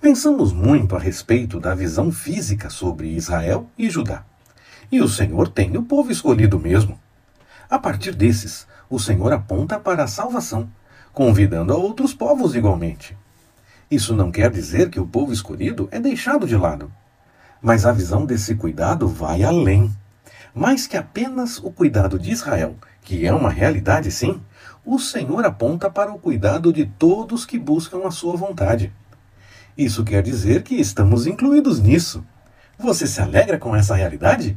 Pensamos muito a respeito da visão física sobre Israel e Judá. E o Senhor tem o povo escolhido mesmo. A partir desses, o Senhor aponta para a salvação, convidando a outros povos igualmente. Isso não quer dizer que o povo escolhido é deixado de lado. Mas a visão desse cuidado vai além. Mais que apenas o cuidado de Israel, que é uma realidade sim, o Senhor aponta para o cuidado de todos que buscam a sua vontade. Isso quer dizer que estamos incluídos nisso. Você se alegra com essa realidade?